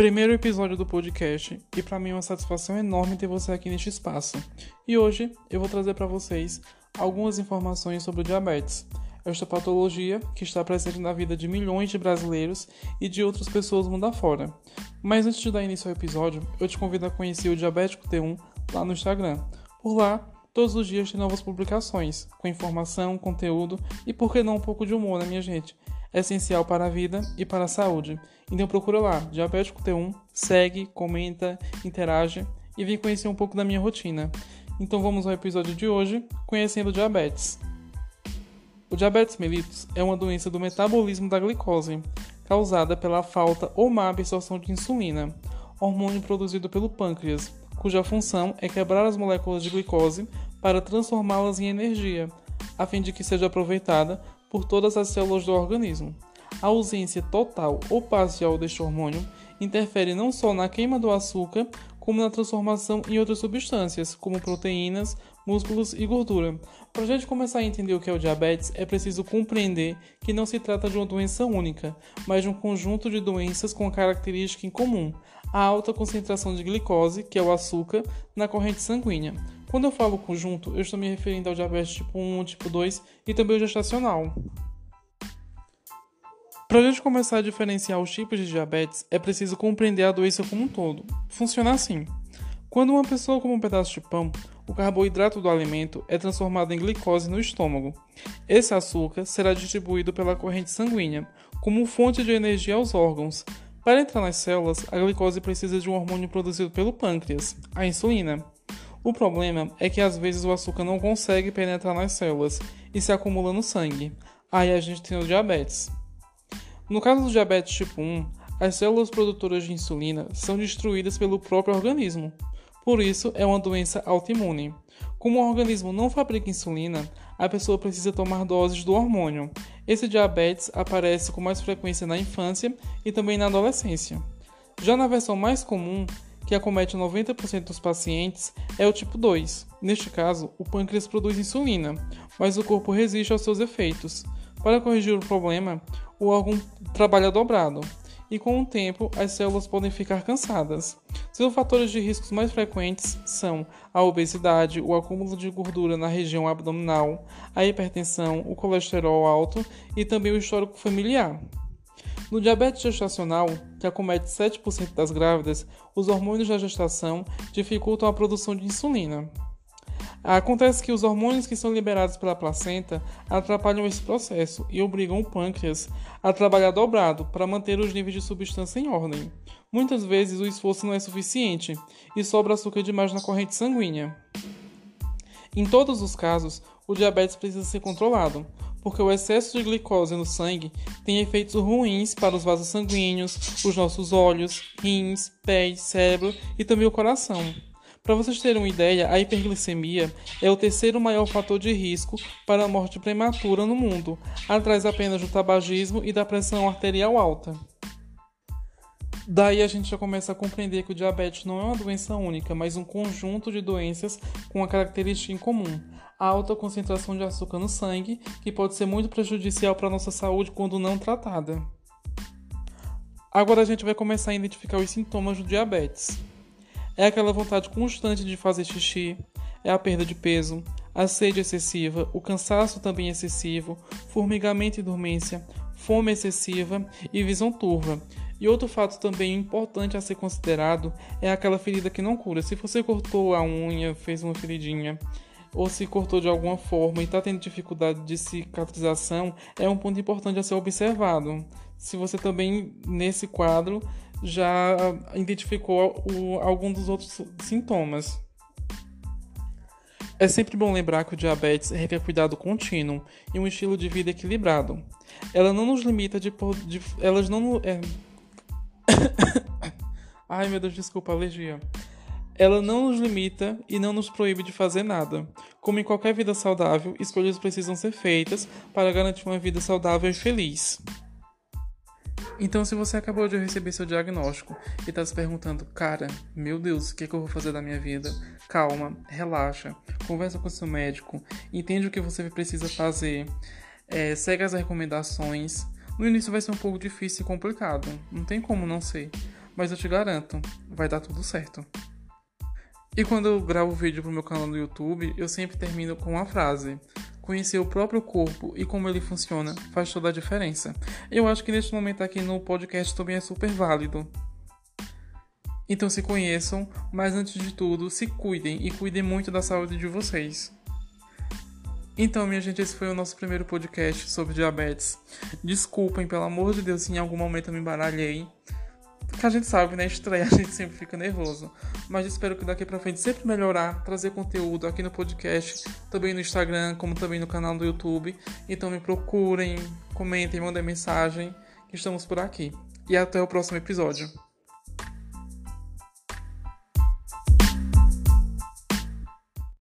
Primeiro episódio do podcast e para mim é uma satisfação enorme ter você aqui neste espaço. E hoje eu vou trazer para vocês algumas informações sobre o diabetes, esta patologia que está presente na vida de milhões de brasileiros e de outras pessoas mundo afora. Mas antes de dar início ao episódio, eu te convido a conhecer o Diabético T1 lá no Instagram. Por lá, todos os dias tem novas publicações, com informação, conteúdo e por que não um pouco de humor, né, minha gente? É essencial para a vida e para a saúde. Então procura lá, Diabético T1, segue, comenta, interage e vem conhecer um pouco da minha rotina. Então vamos ao episódio de hoje, conhecendo diabetes. O diabetes mellitus é uma doença do metabolismo da glicose, causada pela falta ou má absorção de insulina, hormônio produzido pelo pâncreas, cuja função é quebrar as moléculas de glicose para transformá-las em energia, a fim de que seja aproveitada por todas as células do organismo. A ausência total ou parcial deste hormônio interfere não só na queima do açúcar, como na transformação em outras substâncias, como proteínas, músculos e gordura. Para a gente começar a entender o que é o diabetes, é preciso compreender que não se trata de uma doença única, mas de um conjunto de doenças com característica em comum: a alta concentração de glicose, que é o açúcar, na corrente sanguínea. Quando eu falo conjunto, eu estou me referindo ao diabetes tipo 1, tipo 2 e também o gestacional. Para a gente começar a diferenciar os tipos de diabetes, é preciso compreender a doença como um todo. Funciona assim: quando uma pessoa come um pedaço de pão, o carboidrato do alimento é transformado em glicose no estômago. Esse açúcar será distribuído pela corrente sanguínea como fonte de energia aos órgãos. Para entrar nas células, a glicose precisa de um hormônio produzido pelo pâncreas, a insulina. O problema é que às vezes o açúcar não consegue penetrar nas células e se acumula no sangue. Aí a gente tem o diabetes. No caso do diabetes tipo 1, as células produtoras de insulina são destruídas pelo próprio organismo. Por isso, é uma doença autoimune. Como o organismo não fabrica insulina, a pessoa precisa tomar doses do hormônio. Esse diabetes aparece com mais frequência na infância e também na adolescência. Já na versão mais comum, que acomete 90% dos pacientes, é o tipo 2. Neste caso, o pâncreas produz insulina, mas o corpo resiste aos seus efeitos. Para corrigir o problema, o órgão trabalha dobrado, e com o tempo as células podem ficar cansadas. Seus fatores de riscos mais frequentes são a obesidade, o acúmulo de gordura na região abdominal, a hipertensão, o colesterol alto e também o histórico familiar. No diabetes gestacional, que acomete 7% das grávidas, os hormônios da gestação dificultam a produção de insulina. Acontece que os hormônios que são liberados pela placenta atrapalham esse processo e obrigam o pâncreas a trabalhar dobrado para manter os níveis de substância em ordem. Muitas vezes o esforço não é suficiente e sobra açúcar demais na corrente sanguínea. Em todos os casos, o diabetes precisa ser controlado, porque o excesso de glicose no sangue tem efeitos ruins para os vasos sanguíneos, os nossos olhos, rins, pés, cérebro e também o coração. Para vocês terem uma ideia, a hiperglicemia é o terceiro maior fator de risco para a morte prematura no mundo, atrás apenas do tabagismo e da pressão arterial alta. Daí a gente já começa a compreender que o diabetes não é uma doença única, mas um conjunto de doenças com uma característica em comum: alta concentração de açúcar no sangue, que pode ser muito prejudicial para a nossa saúde quando não tratada. Agora a gente vai começar a identificar os sintomas do diabetes. É aquela vontade constante de fazer xixi, é a perda de peso, a sede excessiva, o cansaço também excessivo, formigamento e dormência, fome excessiva e visão turva. E outro fato também importante a ser considerado é aquela ferida que não cura. Se você cortou a unha, fez uma feridinha, ou se cortou de alguma forma e está tendo dificuldade de cicatrização, é um ponto importante a ser observado. Se você também, nesse quadro, já identificou o, algum dos outros sintomas. É sempre bom lembrar que o diabetes requer cuidado contínuo e um estilo de vida equilibrado. Ela não nos limita de, de elas não é... Ai meu Deus, desculpa, alergia. Ela não nos limita e não nos proíbe de fazer nada. Como em qualquer vida saudável, escolhas precisam ser feitas para garantir uma vida saudável e feliz. Então, se você acabou de receber seu diagnóstico e está se perguntando, cara, meu Deus, o que, é que eu vou fazer da minha vida? Calma, relaxa, conversa com seu médico, entende o que você precisa fazer, é, segue as recomendações. No início vai ser um pouco difícil e complicado, não tem como não ser. mas eu te garanto, vai dar tudo certo. E quando eu gravo vídeo pro meu canal no YouTube, eu sempre termino com uma frase: Conhecer o próprio corpo e como ele funciona faz toda a diferença. Eu acho que neste momento aqui no podcast também é super válido. Então se conheçam, mas antes de tudo, se cuidem e cuidem muito da saúde de vocês. Então, minha gente, esse foi o nosso primeiro podcast sobre diabetes. Desculpem, pelo amor de Deus, se em algum momento eu me embaralhei. Porque a gente sabe, né? Estreia, a gente sempre fica nervoso. Mas espero que daqui pra frente sempre melhorar, trazer conteúdo aqui no podcast, também no Instagram, como também no canal do YouTube. Então me procurem, comentem, mandem mensagem, que estamos por aqui. E até o próximo episódio.